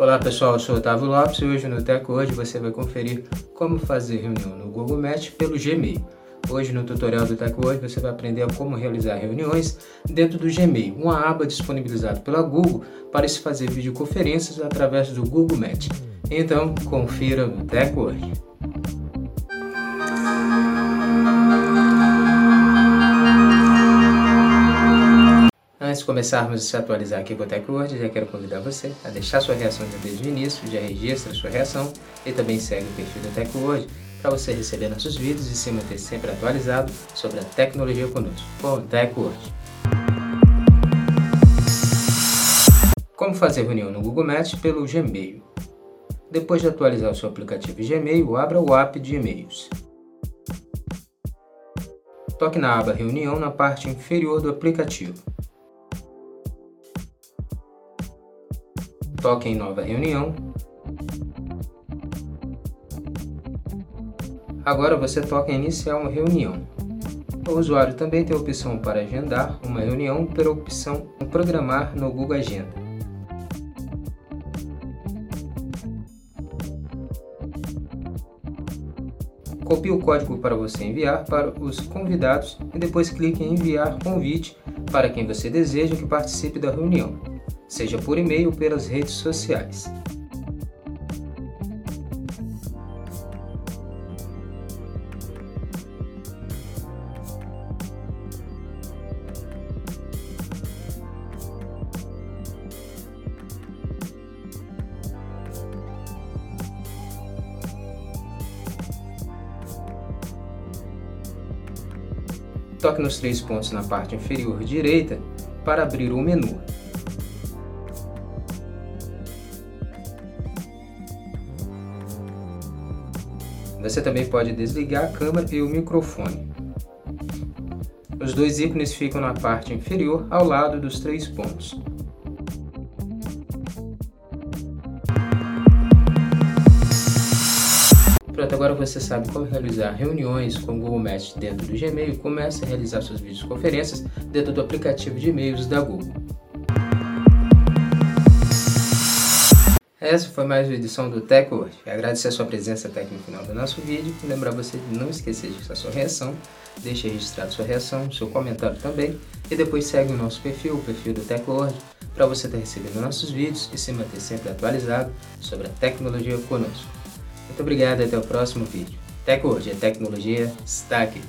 Olá pessoal, eu sou Otávio Lopes e hoje no Tech Hoje você vai conferir como fazer reunião no Google Meet pelo Gmail. Hoje no tutorial do Tech Hoje você vai aprender como realizar reuniões dentro do Gmail, uma aba disponibilizada pela Google para se fazer videoconferências através do Google Meet. Então, confira no Tech Hoje. Antes de começarmos a se atualizar aqui com o TechWord, já quero convidar você a deixar sua reação desde o início, já registra sua reação e também segue o perfil do TechWord para você receber nossos vídeos e se manter sempre atualizado sobre a tecnologia conosco, com o TechWord. Como fazer reunião no Google Meet pelo Gmail? Depois de atualizar o seu aplicativo Gmail, abra o app de e-mails. Toque na aba Reunião na parte inferior do aplicativo. Toque em nova reunião. Agora você toca em iniciar uma reunião. O usuário também tem a opção para agendar uma reunião pela opção programar no Google Agenda. Copie o código para você enviar para os convidados e depois clique em enviar convite para quem você deseja que participe da reunião seja por e-mail ou pelas redes sociais. Toque nos três pontos na parte inferior direita para abrir o menu. Você também pode desligar a câmera e o microfone. Os dois ícones ficam na parte inferior ao lado dos três pontos. Pronto, agora você sabe como realizar reuniões com o Google Meet dentro do Gmail e começa a realizar suas videoconferências dentro do aplicativo de e-mails da Google. Essa foi mais uma edição do TechWord. Agradecer a sua presença até aqui no final do nosso vídeo e lembrar você de não esquecer de deixar sua reação, deixe registrado sua reação, seu comentário também e depois segue o nosso perfil, o perfil do TechWord, para você estar recebendo nossos vídeos e se manter sempre atualizado sobre a tecnologia conosco. Muito obrigado e até o próximo vídeo. TechWord, a tecnologia está aqui.